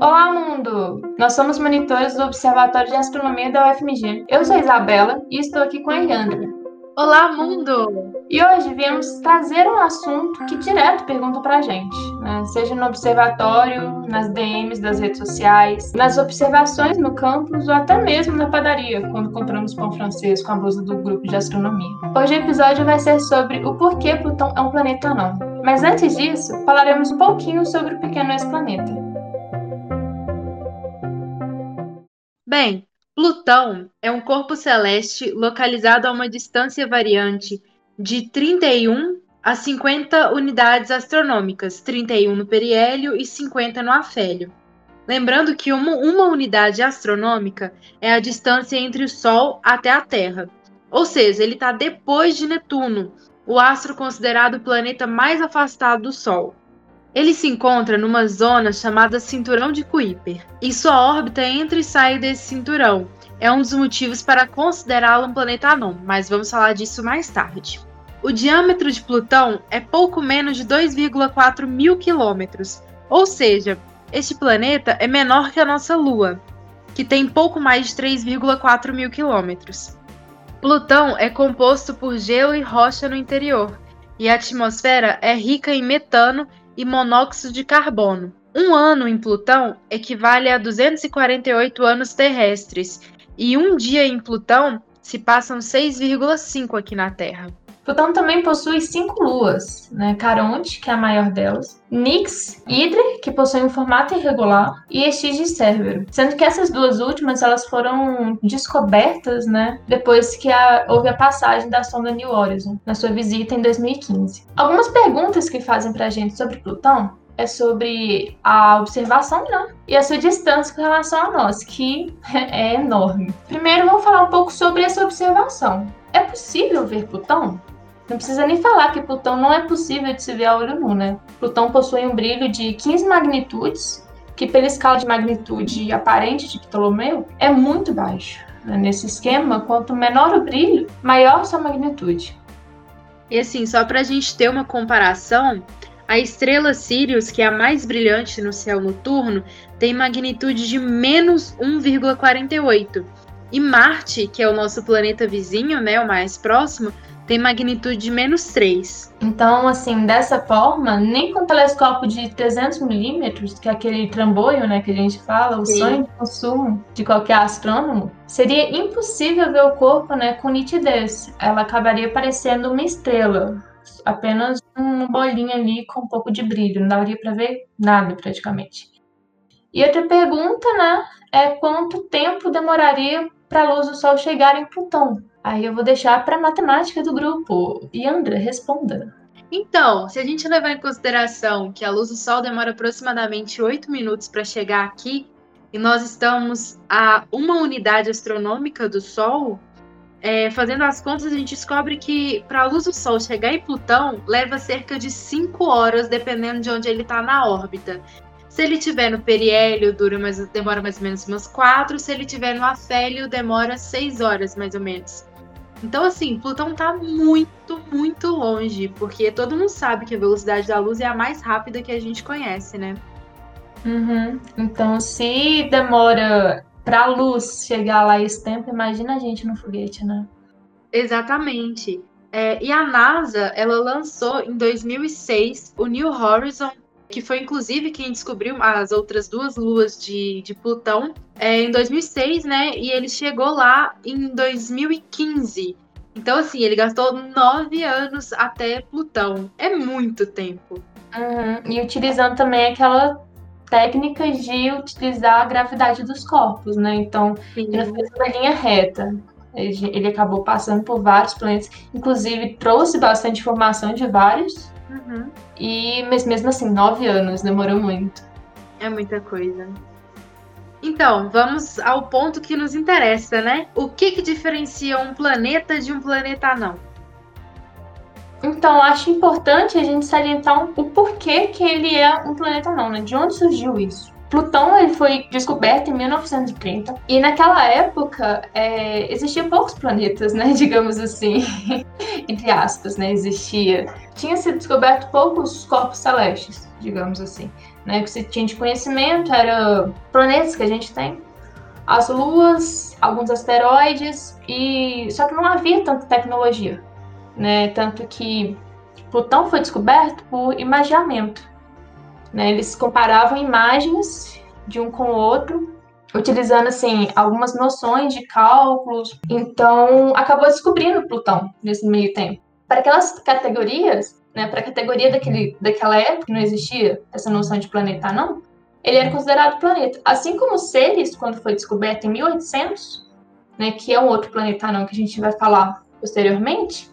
Olá, mundo! Nós somos monitores do Observatório de Astronomia da UFMG. Eu sou a Isabela e estou aqui com a Yandra. Olá, mundo! E hoje viemos trazer um assunto que direto pergunta pra gente, né? seja no observatório, nas DMs das redes sociais, nas observações no campus ou até mesmo na padaria, quando compramos pão francês com a blusa do grupo de astronomia. Hoje o episódio vai ser sobre o porquê Plutão é um planeta ou não. Mas antes disso, falaremos um pouquinho sobre o pequeno ex-planeta. Bem, Plutão é um corpo celeste localizado a uma distância variante de 31 a 50 unidades astronômicas, 31 no periélio e 50 no afélio. Lembrando que uma, uma unidade astronômica é a distância entre o Sol até a Terra. Ou seja, ele está depois de Netuno, o astro considerado o planeta mais afastado do Sol. Ele se encontra numa zona chamada Cinturão de Kuiper, e sua órbita entra e sai desse cinturão. É um dos motivos para considerá-lo um planeta anão, mas vamos falar disso mais tarde. O diâmetro de Plutão é pouco menos de 2,4 mil quilômetros, ou seja, este planeta é menor que a nossa Lua, que tem pouco mais de 3,4 mil quilômetros. Plutão é composto por gelo e rocha no interior, e a atmosfera é rica em metano e monóxido de carbono. Um ano em Plutão equivale a 248 anos terrestres, e um dia em Plutão se passam 6,5 aqui na Terra. Plutão também possui cinco luas, né? Caronte, que é a maior delas, Nix, Hydra, que possui um formato irregular, e Estige Cérbero. Sendo que essas duas últimas elas foram descobertas, né, depois que a, houve a passagem da sonda New Horizon na sua visita em 2015. Algumas perguntas que fazem pra gente sobre Plutão é sobre a observação, né? E a sua distância com relação a nós, que é enorme. Primeiro, vamos falar um pouco sobre essa observação. É possível ver Plutão? Não precisa nem falar que Plutão não é possível de se ver a olho nu, né? Plutão possui um brilho de 15 magnitudes, que pela escala de magnitude aparente de Ptolomeu é muito baixo. Né? Nesse esquema, quanto menor o brilho, maior sua magnitude. E assim, só para a gente ter uma comparação, a estrela Sirius, que é a mais brilhante no céu noturno, tem magnitude de menos 1,48. E Marte, que é o nosso planeta vizinho, né, o mais próximo, tem magnitude de menos 3. Então, assim, dessa forma, nem com um telescópio de 300 milímetros, que é aquele trambolho, né, que a gente fala, o Sim. sonho de consumo de qualquer astrônomo, seria impossível ver o corpo, né, com nitidez. Ela acabaria parecendo uma estrela, apenas uma bolinha ali com um pouco de brilho, não daria para ver nada praticamente. E outra pergunta, né, é quanto tempo demoraria para a luz do Sol chegar em Plutão? Aí eu vou deixar para a matemática do grupo. E André, responda. Então, se a gente levar em consideração que a luz do Sol demora aproximadamente 8 minutos para chegar aqui, e nós estamos a uma unidade astronômica do Sol, é, fazendo as contas, a gente descobre que para a luz do Sol chegar em Plutão leva cerca de 5 horas, dependendo de onde ele está na órbita. Se ele tiver no periélio, dura mais, demora mais ou menos umas 4. Se ele tiver no afélio, demora 6 horas, mais ou menos. Então, assim, Plutão tá muito, muito longe, porque todo mundo sabe que a velocidade da luz é a mais rápida que a gente conhece, né? Uhum. Então, se demora pra luz chegar lá esse tempo, imagina a gente no foguete, né? Exatamente. É, e a NASA, ela lançou em 2006 o New Horizon que foi inclusive quem descobriu as outras duas luas de, de Plutão é, em 2006, né? E ele chegou lá em 2015. Então, assim, ele gastou nove anos até Plutão. É muito tempo. Uhum. E utilizando também aquela técnica de utilizar a gravidade dos corpos, né? Então, Sim. ele não fez uma linha reta. Ele, ele acabou passando por vários planetas, inclusive trouxe bastante informação de vários Uhum. E, mas mesmo assim, nove anos, demorou muito. É muita coisa. Então, vamos ao ponto que nos interessa, né? O que, que diferencia um planeta de um planeta não? Então, acho importante a gente salientar o porquê que ele é um planeta não, né? De onde surgiu isso? Plutão ele foi descoberto em 1930 e naquela época é, existiam poucos planetas, né, digamos assim, entre aspas, né, existia. Tinha sido descoberto poucos corpos celestes, digamos assim. né? Que se tinha de conhecimento era planetas que a gente tem, as luas, alguns asteroides e só que não havia tanta tecnologia, né? Tanto que Plutão foi descoberto por imaginamento, né? Eles comparavam imagens de um com o outro, utilizando assim algumas noções de cálculos. Então, acabou descobrindo Plutão nesse meio tempo. Para aquelas categorias, né, para a categoria daquele, daquela época, que não existia essa noção de planeta não, ele era considerado planeta. Assim como Ceres, quando foi descoberto em 1800, né, que é um outro planeta não que a gente vai falar posteriormente,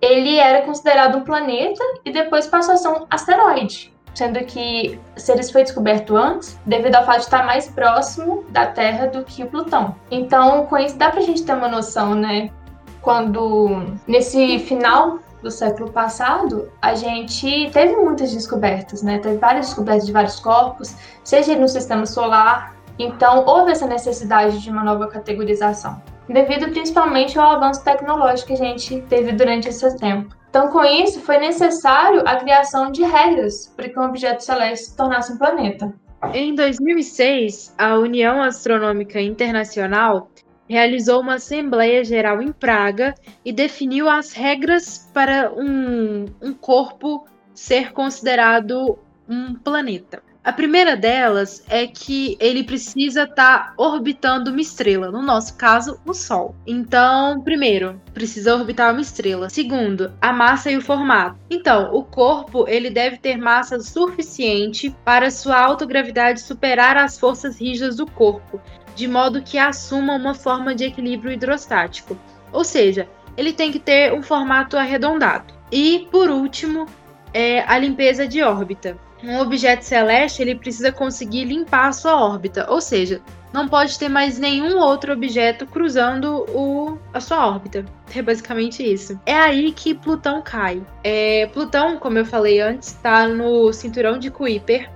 ele era considerado um planeta e depois passou a ser um asteroide, sendo que Ceres foi descoberto antes, devido ao fato de estar mais próximo da Terra do que o Plutão. Então, com isso dá pra gente ter uma noção, né? Quando nesse final do século passado, a gente teve muitas descobertas, né? Teve várias descobertas de vários corpos, seja no sistema solar. Então, houve essa necessidade de uma nova categorização, devido principalmente ao avanço tecnológico que a gente teve durante esse tempo. Então, com isso, foi necessário a criação de regras para que um objeto celeste se tornasse um planeta. Em 2006, a União Astronômica Internacional realizou uma Assembleia Geral em Praga e definiu as regras para um, um corpo ser considerado um planeta. A primeira delas é que ele precisa estar tá orbitando uma estrela, no nosso caso, o Sol. Então, primeiro, precisa orbitar uma estrela. Segundo, a massa e o formato. Então, o corpo ele deve ter massa suficiente para sua autogravidade superar as forças rígidas do corpo, de modo que assuma uma forma de equilíbrio hidrostático. Ou seja, ele tem que ter um formato arredondado. E, por último, é a limpeza de órbita. Um objeto celeste ele precisa conseguir limpar a sua órbita, ou seja, não pode ter mais nenhum outro objeto cruzando o, a sua órbita. É basicamente isso. É aí que Plutão cai. É, Plutão, como eu falei antes, está no cinturão de Kuiper,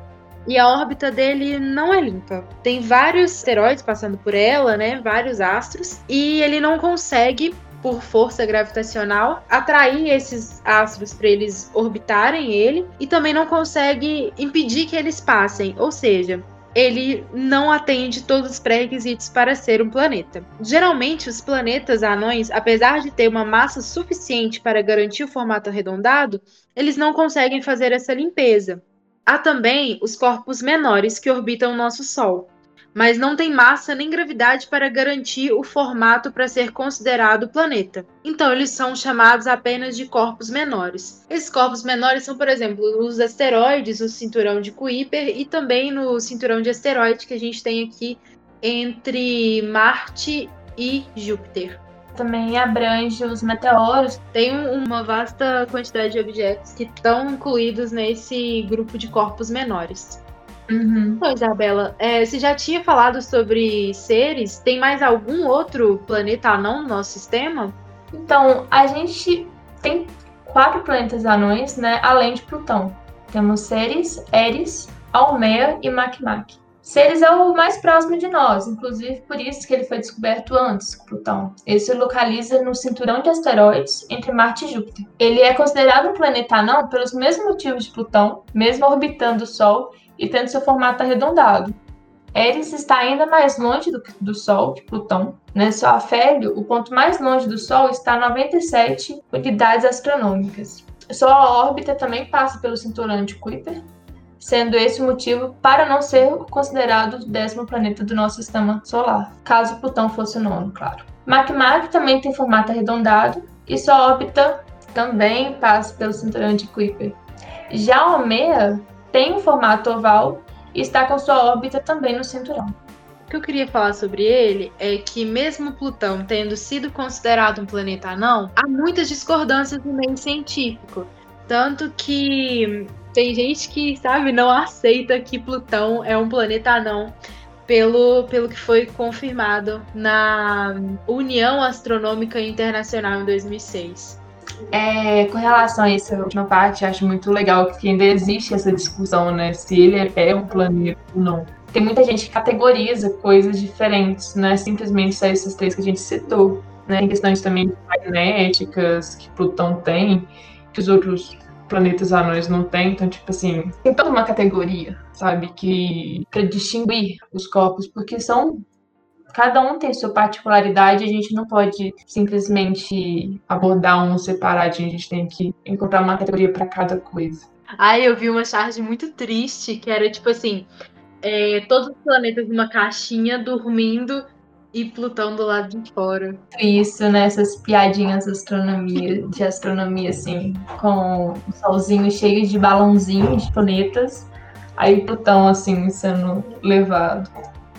e a órbita dele não é limpa. Tem vários asteroides passando por ela, né? Vários astros, e ele não consegue por força gravitacional atrair esses astros para eles orbitarem ele e também não consegue impedir que eles passem, ou seja, ele não atende todos os pré-requisitos para ser um planeta. Geralmente, os planetas anões, apesar de ter uma massa suficiente para garantir o formato arredondado, eles não conseguem fazer essa limpeza. Há também os corpos menores que orbitam o nosso Sol, mas não tem massa nem gravidade para garantir o formato para ser considerado planeta. Então, eles são chamados apenas de corpos menores. Esses corpos menores são, por exemplo, os asteroides, o cinturão de Kuiper e também no cinturão de asteroide que a gente tem aqui entre Marte e Júpiter também abrange os meteoros. Tem uma vasta quantidade de objetos que estão incluídos nesse grupo de corpos menores. Uhum. Então, Isabela, é, você já tinha falado sobre seres? Tem mais algum outro planeta anão no nosso sistema? Então, a gente tem quatro planetas anões, né? Além de Plutão. Temos Ceres, Eris, Almea e Makmak. Ceres é o mais próximo de nós, inclusive por isso que ele foi descoberto antes que Plutão. Ele se localiza no cinturão de asteroides entre Marte e Júpiter. Ele é considerado um planeta anão pelos mesmos motivos de Plutão, mesmo orbitando o Sol e tendo seu formato arredondado. Eris está ainda mais longe do, do Sol, de Plutão. Né? Seu afélio, o ponto mais longe do Sol, está a 97 unidades astronômicas. Sua órbita também passa pelo cinturão de Kuiper, sendo esse o motivo para não ser considerado o décimo planeta do nosso sistema solar, caso Plutão fosse o nono, claro. Makmak também tem formato arredondado e sua órbita também passa pelo cinturão de Kuiper. Já Almea tem um formato oval e está com sua órbita também no cinturão. O que eu queria falar sobre ele é que, mesmo Plutão tendo sido considerado um planeta anão, há muitas discordâncias no meio científico. Tanto que tem gente que, sabe, não aceita que Plutão é um planeta anão pelo, pelo que foi confirmado na União Astronômica Internacional em 2006. É, com relação a essa última parte, acho muito legal que ainda existe essa discussão, né? Se ele é um planeta ou não. Tem muita gente que categoriza coisas diferentes, não é simplesmente só esses três que a gente citou. Né? Tem questões também magnéticas que Plutão tem, que os outros planetas anões não têm. Então, tipo assim, tem toda uma categoria, sabe? Que para distinguir os corpos, porque são cada um tem sua particularidade, a gente não pode simplesmente abordar um separadinho, a gente tem que encontrar uma categoria para cada coisa. Aí eu vi uma charge muito triste, que era tipo assim, é, todos os planetas numa caixinha dormindo e Plutão do lado de fora. Isso, né? Essas piadinhas de astronomia, de astronomia, assim, com o solzinho cheio de balãozinhos de planetas. Aí Plutão, assim, sendo levado.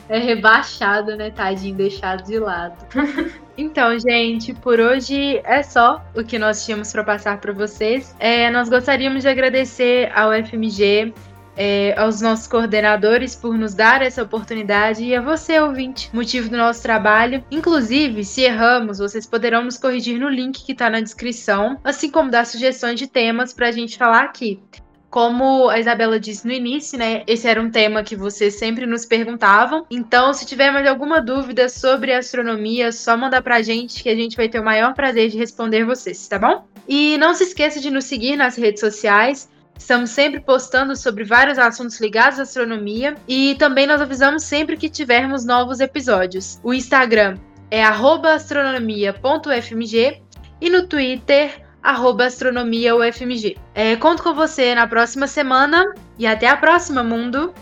É rebaixado, né, tadinho, deixado de lado. então, gente, por hoje é só o que nós tínhamos para passar para vocês. É, nós gostaríamos de agradecer ao FMG é, aos nossos coordenadores por nos dar essa oportunidade e a você, ouvinte, motivo do nosso trabalho. Inclusive, se erramos, vocês poderão nos corrigir no link que está na descrição, assim como dar sugestões de temas para a gente falar aqui. Como a Isabela disse no início, né? Esse era um tema que vocês sempre nos perguntavam. Então, se tiver mais alguma dúvida sobre astronomia, só mandar pra gente que a gente vai ter o maior prazer de responder vocês, tá bom? E não se esqueça de nos seguir nas redes sociais. Estamos sempre postando sobre vários assuntos ligados à astronomia e também nós avisamos sempre que tivermos novos episódios. O Instagram é astronomia.fmg e no Twitter astronomiaufmg. É, conto com você na próxima semana e até a próxima, mundo!